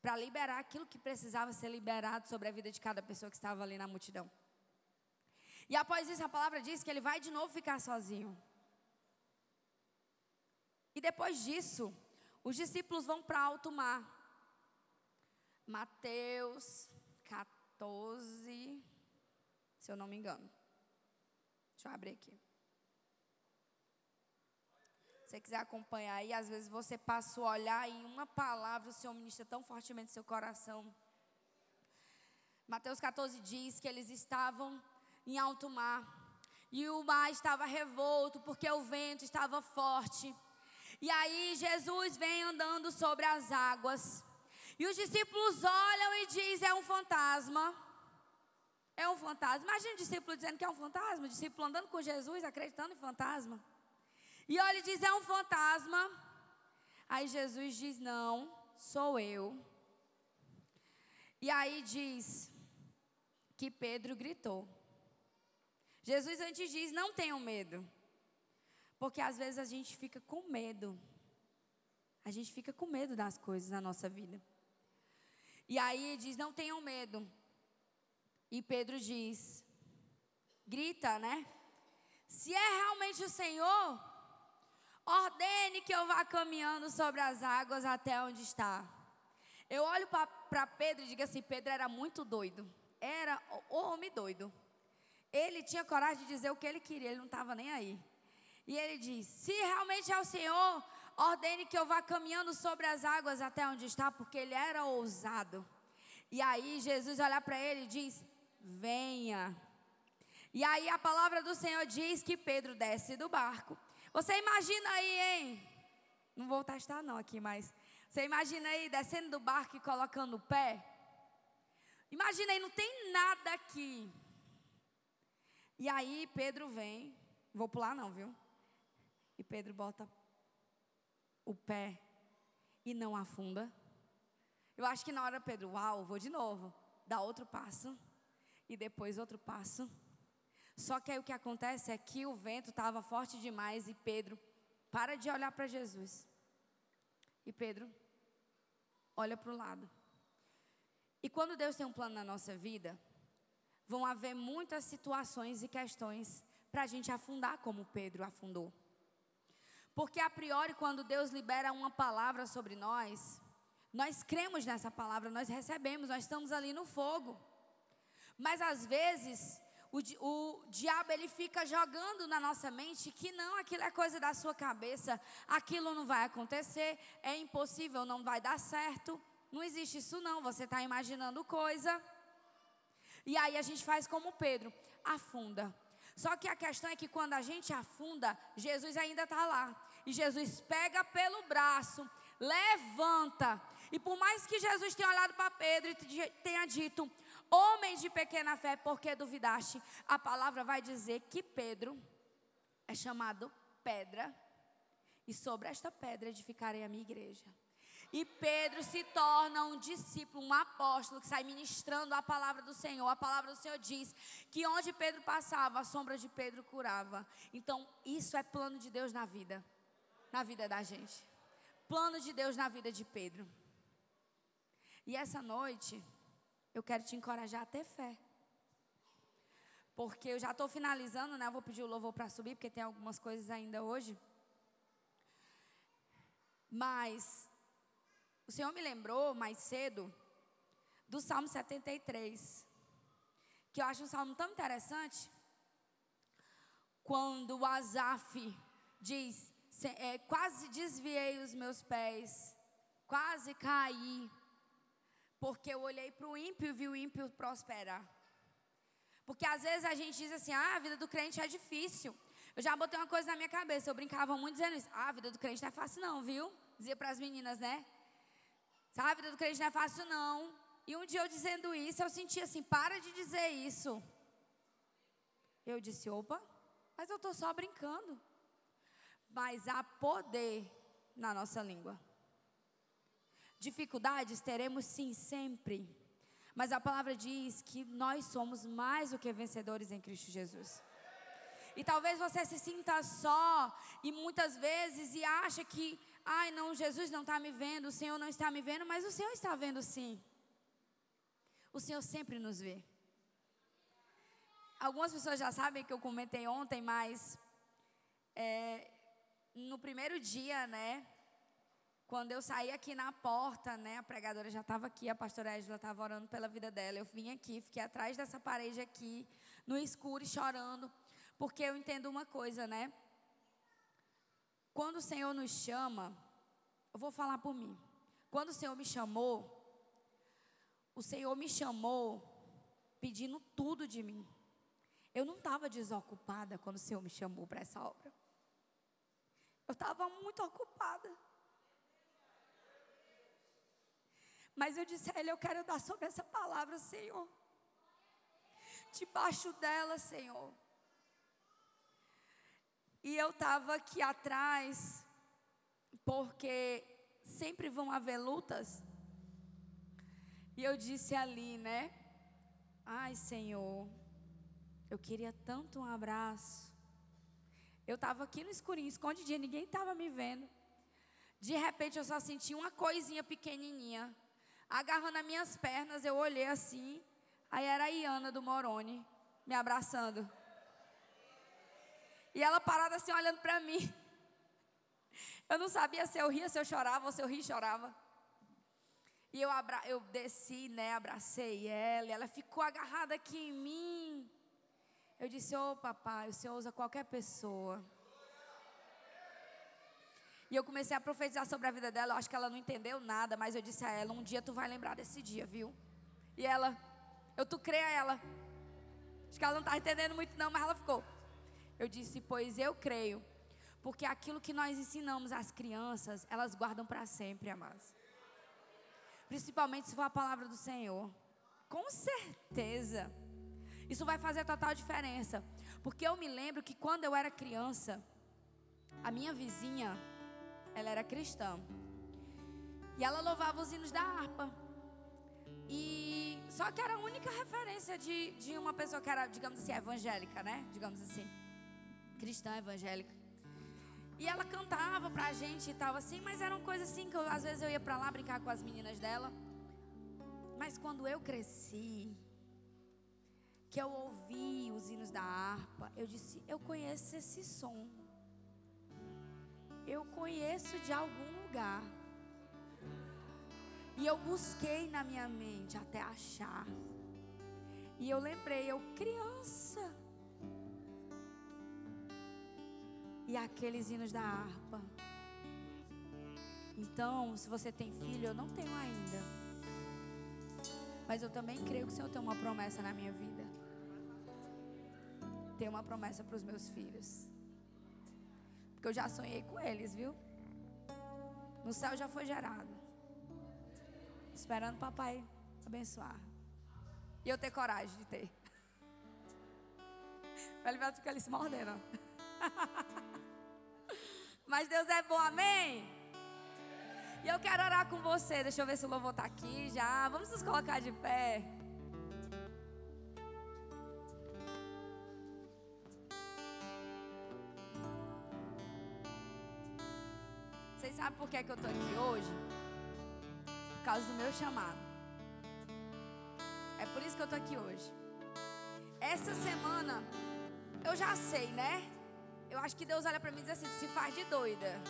para liberar aquilo que precisava ser liberado sobre a vida de cada pessoa que estava ali na multidão. E após isso, a palavra diz que ele vai de novo ficar sozinho. E depois disso, os discípulos vão para alto mar. Mateus 14, se eu não me engano. Deixa eu abrir aqui. Você quiser acompanhar aí, às vezes você passa a olhar e uma palavra o Senhor ministra tão fortemente seu coração. Mateus 14 diz que eles estavam em alto mar e o mar estava revolto porque o vento estava forte. E aí Jesus vem andando sobre as águas. E os discípulos olham e dizem: é um fantasma. É um fantasma. Imagina o discípulo dizendo que é um fantasma, o discípulo andando com Jesus, acreditando em fantasma. E olha e diz: é um fantasma. Aí Jesus diz: não, sou eu. E aí diz que Pedro gritou. Jesus antes diz: não tenham medo. Porque às vezes a gente fica com medo. A gente fica com medo das coisas na nossa vida. E aí diz: não tenham medo. E Pedro diz: grita, né? Se é realmente o Senhor, Ordene que eu vá caminhando sobre as águas até onde está. Eu olho para Pedro e digo assim: Pedro era muito doido. Era homem doido. Ele tinha coragem de dizer o que ele queria, ele não estava nem aí. E ele diz: Se realmente é o Senhor, ordene que eu vá caminhando sobre as águas até onde está, porque ele era ousado. E aí Jesus olha para ele e diz: Venha. E aí a palavra do Senhor diz que Pedro desce do barco você imagina aí, hein? Não vou testar não aqui, mas você imagina aí descendo do barco e colocando o pé? Imagina aí, não tem nada aqui. E aí Pedro vem, vou pular não, viu? E Pedro bota o pé e não afunda. Eu acho que na hora Pedro, uau, vou de novo, dá outro passo e depois outro passo. Só que aí o que acontece é que o vento estava forte demais e Pedro para de olhar para Jesus. E Pedro olha para o lado. E quando Deus tem um plano na nossa vida, vão haver muitas situações e questões para a gente afundar como Pedro afundou. Porque a priori, quando Deus libera uma palavra sobre nós, nós cremos nessa palavra, nós recebemos, nós estamos ali no fogo. Mas às vezes, o, o diabo ele fica jogando na nossa mente que não, aquilo é coisa da sua cabeça, aquilo não vai acontecer, é impossível, não vai dar certo. Não existe isso não, você está imaginando coisa. E aí a gente faz como Pedro, afunda. Só que a questão é que quando a gente afunda, Jesus ainda está lá. E Jesus pega pelo braço, levanta. E por mais que Jesus tenha olhado para Pedro e tenha dito: Homens de pequena fé, porque duvidaste? A palavra vai dizer que Pedro é chamado pedra, e sobre esta pedra edificarei a minha igreja. E Pedro se torna um discípulo, um apóstolo que sai ministrando a palavra do Senhor. A palavra do Senhor diz que onde Pedro passava, a sombra de Pedro curava. Então, isso é plano de Deus na vida, na vida da gente. Plano de Deus na vida de Pedro. E essa noite, eu quero te encorajar a ter fé. Porque eu já estou finalizando, né? Eu vou pedir o louvor para subir, porque tem algumas coisas ainda hoje. Mas o Senhor me lembrou mais cedo do Salmo 73, que eu acho um salmo tão interessante. Quando Asaf diz: é, Quase desviei os meus pés, quase caí porque eu olhei para o ímpio e vi o ímpio prosperar. Porque às vezes a gente diz assim: ah, a vida do crente é difícil. Eu já botei uma coisa na minha cabeça, eu brincava muito dizendo isso. Ah, a vida do crente não é fácil, não, viu? Dizia para as meninas, né? Ah, a vida do crente não é fácil, não. E um dia eu dizendo isso, eu senti assim: para de dizer isso. Eu disse: opa, mas eu estou só brincando. Mas há poder na nossa língua. Dificuldades teremos sim sempre. Mas a palavra diz que nós somos mais do que vencedores em Cristo Jesus. E talvez você se sinta só e muitas vezes e acha que, ai não, Jesus não está me vendo, o Senhor não está me vendo, mas o Senhor está vendo sim. O Senhor sempre nos vê. Algumas pessoas já sabem que eu comentei ontem, mas é, no primeiro dia, né, quando eu saí aqui na porta, né, a pregadora já estava aqui, a pastora Ângela estava orando pela vida dela. Eu vim aqui, fiquei atrás dessa parede aqui, no escuro e chorando, porque eu entendo uma coisa, né? quando o Senhor nos chama, eu vou falar por mim. Quando o Senhor me chamou, o Senhor me chamou pedindo tudo de mim. Eu não estava desocupada quando o Senhor me chamou para essa obra. Eu estava muito ocupada. Mas eu disse a Ele: Eu quero dar sobre essa palavra, Senhor. Debaixo dela, Senhor. E eu estava aqui atrás, porque sempre vão haver lutas. E eu disse ali, né? Ai, Senhor, eu queria tanto um abraço. Eu estava aqui no escurinho, escondidinha, ninguém estava me vendo. De repente eu só senti uma coisinha pequenininha, agarrando as minhas pernas. Eu olhei assim, aí era a Iana do Moroni, me abraçando. E ela parada assim, olhando para mim. Eu não sabia se eu ria, se eu chorava, ou se eu ria e chorava. E eu, abra, eu desci, né, abracei ela, e ela ficou agarrada aqui em mim. Eu disse, ô oh, papai, o Senhor usa qualquer pessoa. E eu comecei a profetizar sobre a vida dela. Eu acho que ela não entendeu nada, mas eu disse a ela: um dia tu vai lembrar desse dia, viu? E ela, eu tu crê a ela. Acho que ela não está entendendo muito, não, mas ela ficou. Eu disse: pois eu creio. Porque aquilo que nós ensinamos às crianças, elas guardam para sempre, amados. Principalmente se for a palavra do Senhor. Com certeza. Isso vai fazer total diferença. Porque eu me lembro que quando eu era criança, a minha vizinha, ela era cristã. E ela louvava os hinos da harpa. E só que era a única referência de, de uma pessoa que era, digamos assim, evangélica, né? Digamos assim. Cristã evangélica. E ela cantava pra gente e tal assim, mas eram coisas assim que eu, às vezes eu ia pra lá brincar com as meninas dela. Mas quando eu cresci, que eu ouvi os hinos da harpa, eu disse: Eu conheço esse som. Eu conheço de algum lugar. E eu busquei na minha mente até achar. E eu lembrei, eu criança. E aqueles hinos da harpa. Então, se você tem filho, eu não tenho ainda. Mas eu também creio que o Senhor tem uma promessa na minha vida ter uma promessa para os meus filhos. Porque eu já sonhei com eles, viu? No céu já foi gerado. Esperando papai abençoar. E eu ter coragem de ter. Vai ficar ali se mordendo. Mas Deus é bom, amém? E eu quero orar com você. Deixa eu ver se o louvor está aqui já. Vamos nos colocar de pé. Sabe por que, é que eu estou aqui hoje? Por causa do meu chamado. É por isso que eu estou aqui hoje. Essa semana, eu já sei, né? Eu acho que Deus olha para mim e diz assim: se faz de doida.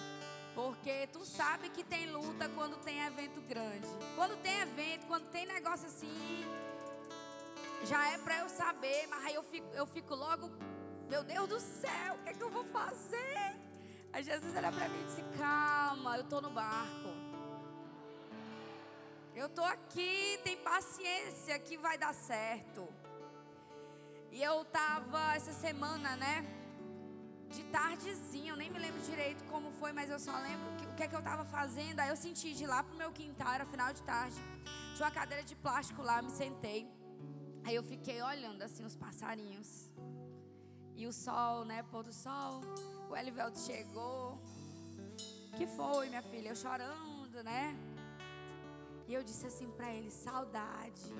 Porque tu sabe que tem luta quando tem evento grande. Quando tem evento, quando tem negócio assim, já é para eu saber, mas aí eu fico, eu fico logo, meu Deus do céu, o que é que eu vou fazer? Aí Jesus olha para mim e disse: Calma, eu estou no barco. Eu estou aqui, tem paciência que vai dar certo. E eu estava essa semana, né? De tardezinha, eu nem me lembro direito como foi, mas eu só lembro que, o que é que eu estava fazendo. Aí eu senti de lá pro meu quintal, era final de tarde. Tinha uma cadeira de plástico lá, me sentei. Aí eu fiquei olhando assim os passarinhos. E o sol, né? Pôr do sol. O Elivelto chegou. Que foi, minha filha? Eu chorando, né? E eu disse assim para ele: saudade.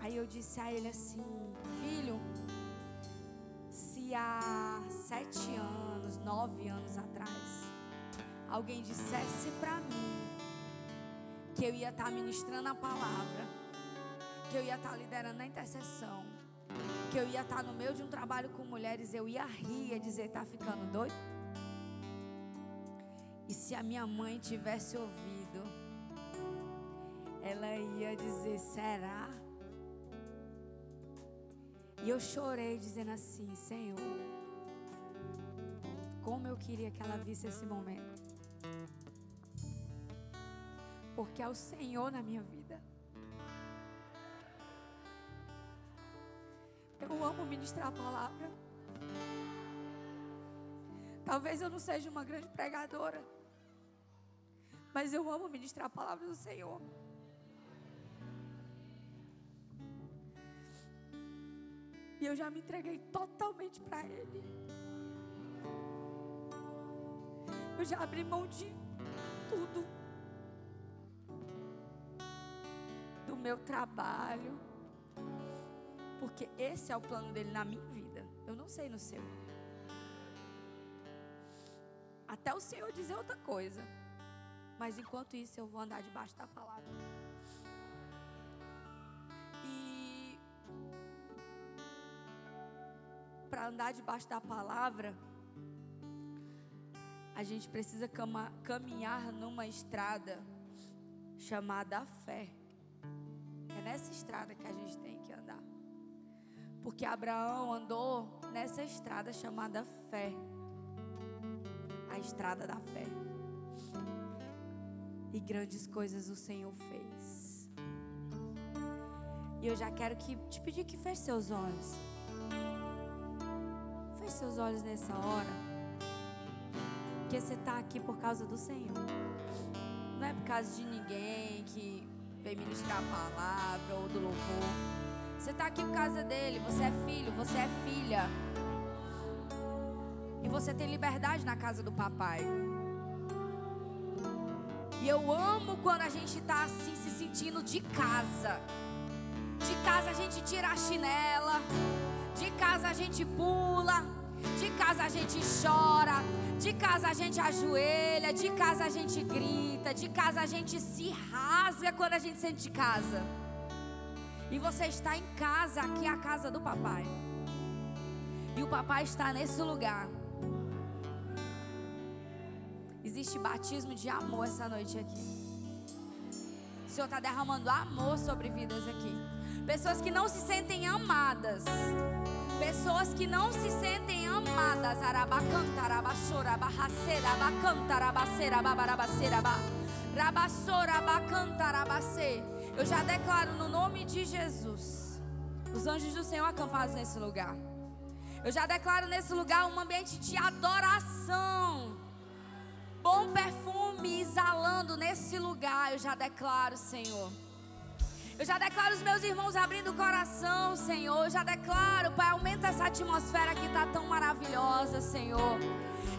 Aí eu disse a ele assim: filho, se há sete anos, nove anos atrás, alguém dissesse para mim que eu ia estar tá ministrando a palavra, que eu ia estar tá liderando a intercessão, que eu ia estar no meio de um trabalho com mulheres, eu ia rir, e dizer, tá ficando doido? E se a minha mãe tivesse ouvido, ela ia dizer, será? E eu chorei dizendo assim, Senhor, como eu queria que ela visse esse momento. Porque é o Senhor na minha vida. Eu amo ministrar a palavra. Talvez eu não seja uma grande pregadora. Mas eu amo ministrar a palavra do Senhor. E eu já me entreguei totalmente para Ele. Eu já abri mão de tudo. Do meu trabalho. Porque esse é o plano dele na minha vida. Eu não sei no seu. Até o Senhor dizer outra coisa. Mas enquanto isso, eu vou andar debaixo da palavra. E para andar debaixo da palavra, a gente precisa caminhar numa estrada chamada fé. É nessa estrada que a gente tem que andar. Porque Abraão andou nessa estrada chamada fé a estrada da fé. E grandes coisas o Senhor fez. E eu já quero que, te pedir que feche seus olhos. Feche seus olhos nessa hora. Porque você está aqui por causa do Senhor. Não é por causa de ninguém que vem ministrar a palavra ou do louvor. Você está aqui por causa dele. Você é filho, você é filha. E você tem liberdade na casa do papai. E eu amo quando a gente está assim se sentindo de casa. De casa a gente tira a chinela. De casa a gente pula. De casa a gente chora. De casa a gente ajoelha. De casa a gente grita. De casa a gente se rasga quando a gente sente de casa. E você está em casa, aqui é a casa do papai. E o papai está nesse lugar. Existe batismo de amor essa noite aqui. O Senhor está derramando amor sobre vidas aqui. Pessoas que não se sentem amadas. Pessoas que não se sentem amadas. Eu já declaro no nome de Jesus. Os anjos do Senhor acampados nesse lugar. Eu já declaro nesse lugar um ambiente de adoração bom perfume exalando nesse lugar. Eu já declaro, Senhor. Eu já declaro os meus irmãos abrindo o coração, Senhor. Eu já declaro, Pai, aumenta essa atmosfera que está tão maravilhosa, Senhor.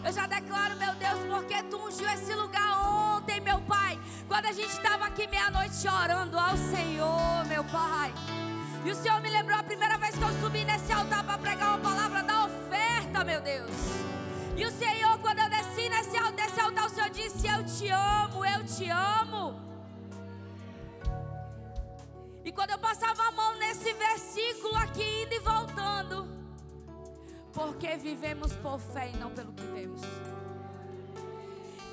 Eu já declaro, meu Deus, porque tu ungiu esse lugar ontem, meu Pai. Quando a gente estava aqui meia-noite orando ao Senhor, meu Pai. E o Senhor me lembrou a primeira vez que eu subi nesse altar para pregar uma palavra da oferta, meu Deus. E o Senhor, quando eu desci nesse, desse altar, o Senhor disse: Eu te amo, eu te amo. E quando eu passava a mão nesse versículo aqui, indo e voltando, porque vivemos por fé e não pelo que vemos.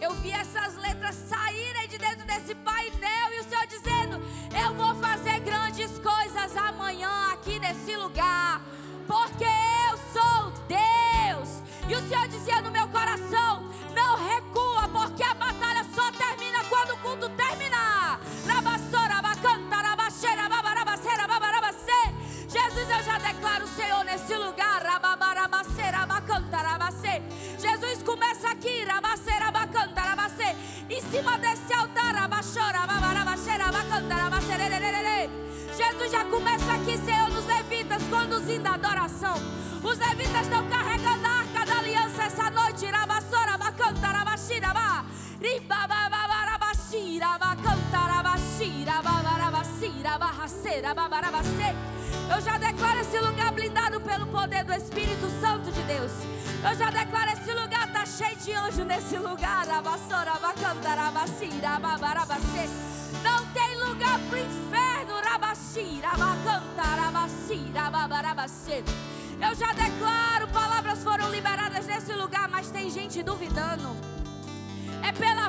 Eu vi essas letras saírem de dentro desse painel e o Senhor dizendo: Eu vou fazer grandes coisas amanhã aqui nesse lugar, porque eu sou Deus. E o Senhor dizia no meu coração: não recua, porque a batalha só termina quando o culto terminar. Jesus, eu já declaro o Senhor nesse lugar. Jesus começa aqui, em cima desse altar. Jesus já começa aqui, Senhor, nos levitas, conduzindo a adoração. Os levitas estão carregando a arca da aliança essa noite. Rabassora, bacanta, rabashira, ba. Eu já declaro esse lugar blindado pelo poder do Espírito Santo de Deus. Eu já declaro esse lugar está cheio de anjo nesse lugar. Rabassora, bacanta, rabashira, babarabacê. Não tem lugar pro inferno, rabashira, bacanta, rabashira, babarabacê. Eu já declaro, palavras foram liberadas nesse lugar, mas tem gente duvidando. É pela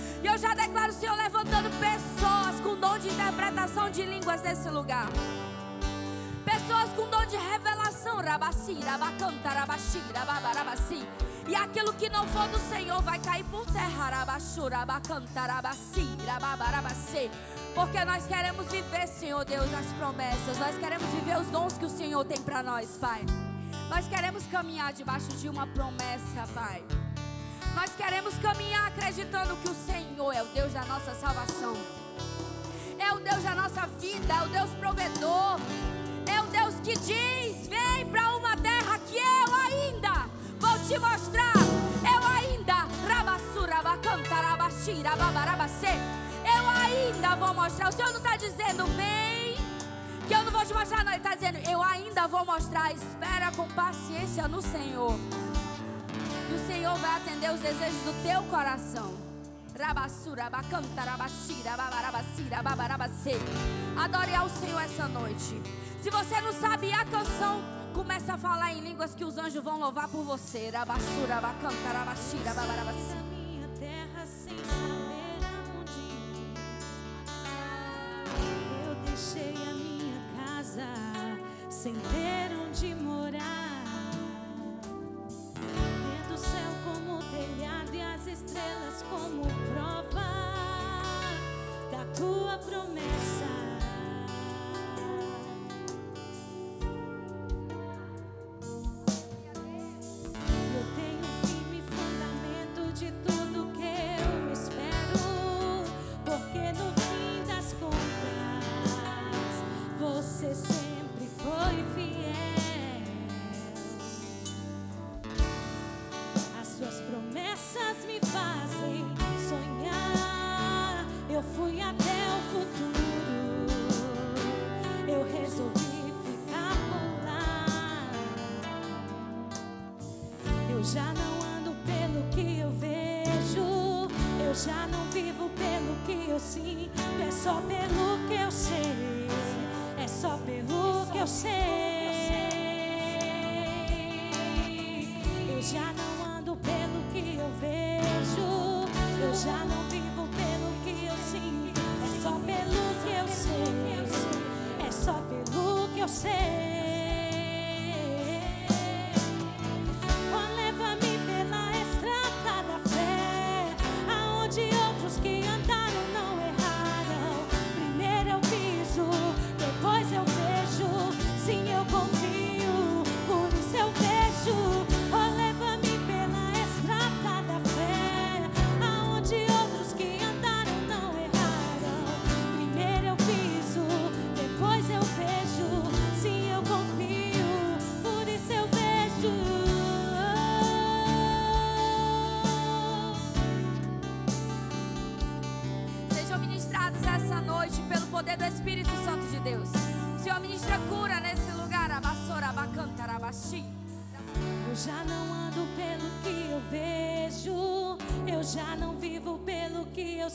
E eu já declaro o Senhor levantando pessoas com dom de interpretação de línguas nesse lugar. Pessoas com dom de revelação, rabacira, bacanta, rabacira, babarabassi. E aquilo que não for do Senhor vai cair por terra, rabachura, bacanta, rabacira, babarabassi. Porque nós queremos viver, Senhor Deus, as promessas. Nós queremos viver os dons que o Senhor tem para nós, Pai. Nós queremos caminhar debaixo de uma promessa, Pai. Nós queremos caminhar acreditando que o Senhor é o Deus da nossa salvação. É o Deus da nossa vida, é o Deus provedor. É o Deus que diz: Vem para uma terra que eu ainda vou te mostrar. Eu ainda, rabassura, bacantarabashira, babarabacê. Eu ainda vou mostrar. O Senhor não está dizendo, vem, que eu não vou te mostrar, não. Ele está dizendo, eu ainda vou mostrar. Espera com paciência no Senhor. E o Senhor vai atender os desejos do teu coração. Adore ao Senhor essa noite. Se você não sabe a canção, começa a falar em línguas que os anjos vão louvar por você. Rabassura, bacanta, rabashira, babarabacira.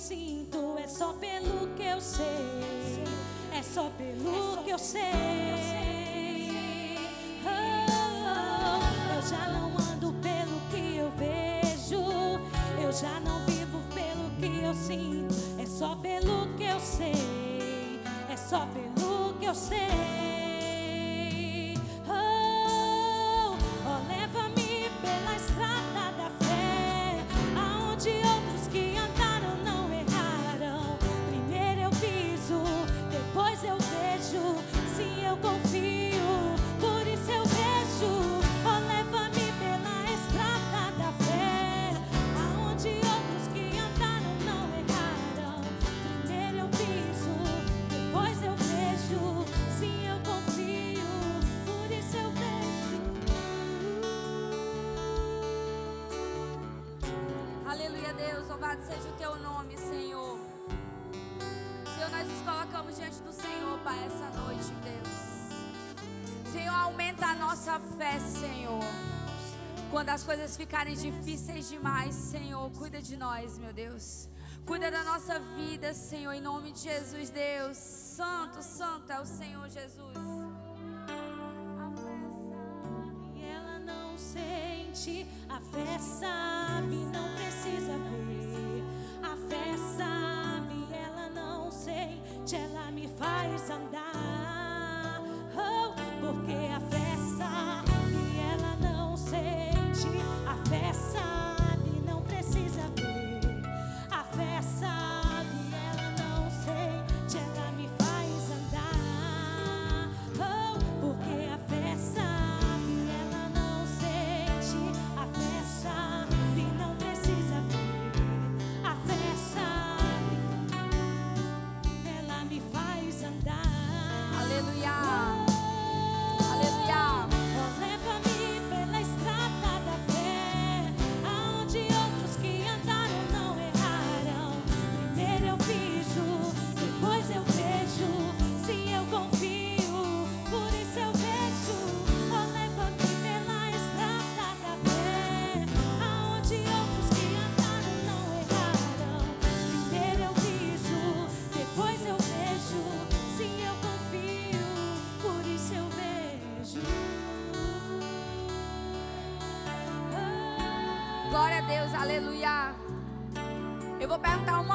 Sinto. É só pelo que eu sei. É só pelo que eu sei. Oh, eu já não ando pelo que eu vejo. Eu já não vivo pelo que eu sinto. É só pelo que eu sei. É só pelo Seja o teu nome, Senhor. Senhor, nós nos colocamos diante do Senhor, Pai, essa noite, Deus. Senhor, aumenta a nossa fé, Senhor. Quando as coisas ficarem difíceis demais, Senhor, cuida de nós, meu Deus. Cuida da nossa vida, Senhor, em nome de Jesus, Deus. Santo, santo é o Senhor Jesus. A fé sabe, ela não sente, a fé sabe, não precisa ver. Ela me faz andar.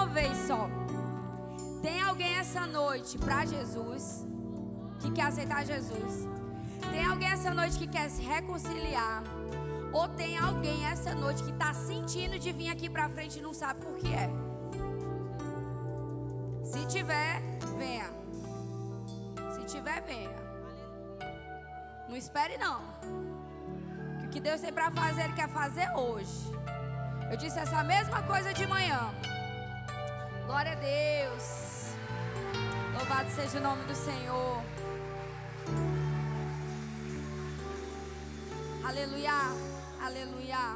Uma vez só. Tem alguém essa noite para Jesus que quer aceitar Jesus? Tem alguém essa noite que quer se reconciliar? Ou tem alguém essa noite que está sentindo de vir aqui para frente e não sabe por que é? Se tiver, venha. Se tiver, venha. Não espere não. Que o que Deus tem para fazer, Ele quer fazer hoje. Eu disse essa mesma coisa de manhã. Glória a Deus. Louvado seja o nome do Senhor. Aleluia. Aleluia.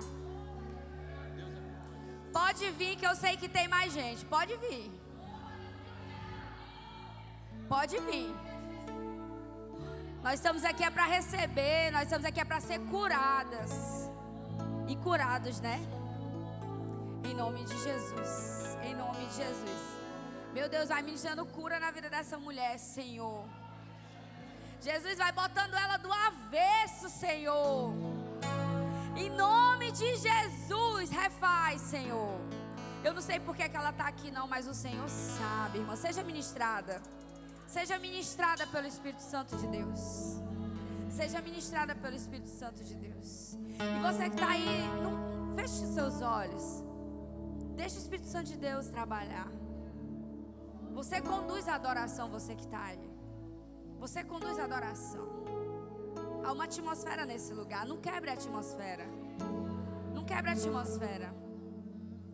Pode vir que eu sei que tem mais gente. Pode vir. Pode vir. Nós estamos aqui é para receber, nós estamos aqui é para ser curadas. E curados, né? Em nome de Jesus. Em nome de Jesus. Meu Deus, vai ministrando cura na vida dessa mulher, Senhor. Jesus vai botando ela do avesso, Senhor. Em nome de Jesus, refaz, Senhor. Eu não sei por que que ela está aqui, não, mas o Senhor sabe, irmã. Seja ministrada. Seja ministrada pelo Espírito Santo de Deus. Seja ministrada pelo Espírito Santo de Deus. E você que está aí, não feche seus olhos. Deixa o Espírito Santo de Deus trabalhar. Você conduz a adoração, você que está aí. Você conduz a adoração. Há uma atmosfera nesse lugar. Não quebre a atmosfera. Não quebre a atmosfera.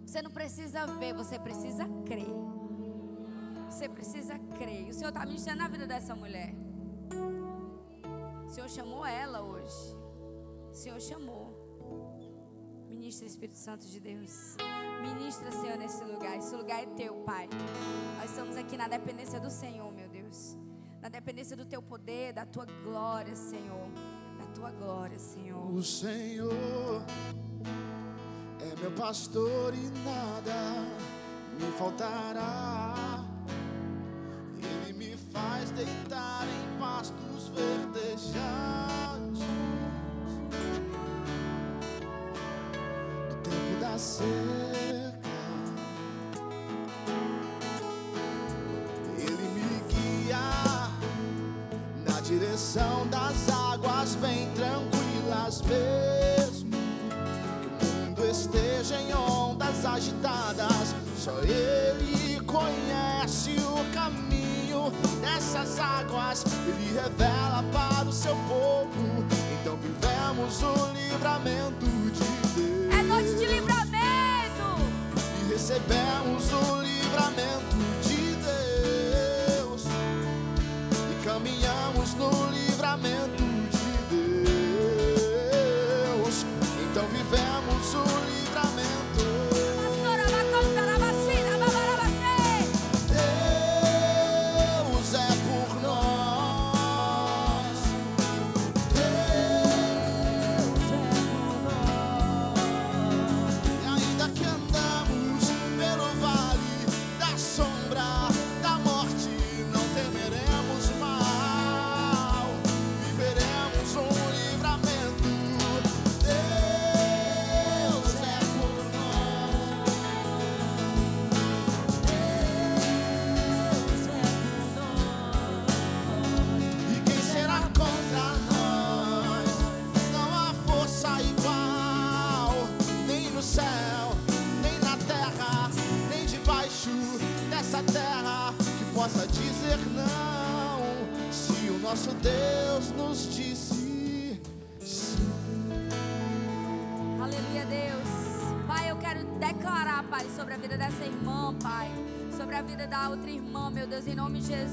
Você não precisa ver, você precisa crer. Você precisa crer. O Senhor está ministrando na vida dessa mulher. O Senhor chamou ela hoje. O Senhor chamou. Ministra Espírito Santo de Deus. Ministra, Senhor, nesse lugar. Esse lugar é teu, Pai. Nós estamos aqui na dependência do Senhor, meu Deus. Na dependência do teu poder, da tua glória, Senhor. Da tua glória, Senhor. O Senhor é meu pastor e nada me faltará. Ele me faz deitar em pastos verdejantes. No tempo da seca, direção das águas bem tranquilas mesmo. Que o mundo esteja em ondas agitadas. Só ele conhece o caminho dessas águas. Ele revela para o seu povo. Então vivemos o livramento de Deus. É noite de livramento. e recebemos o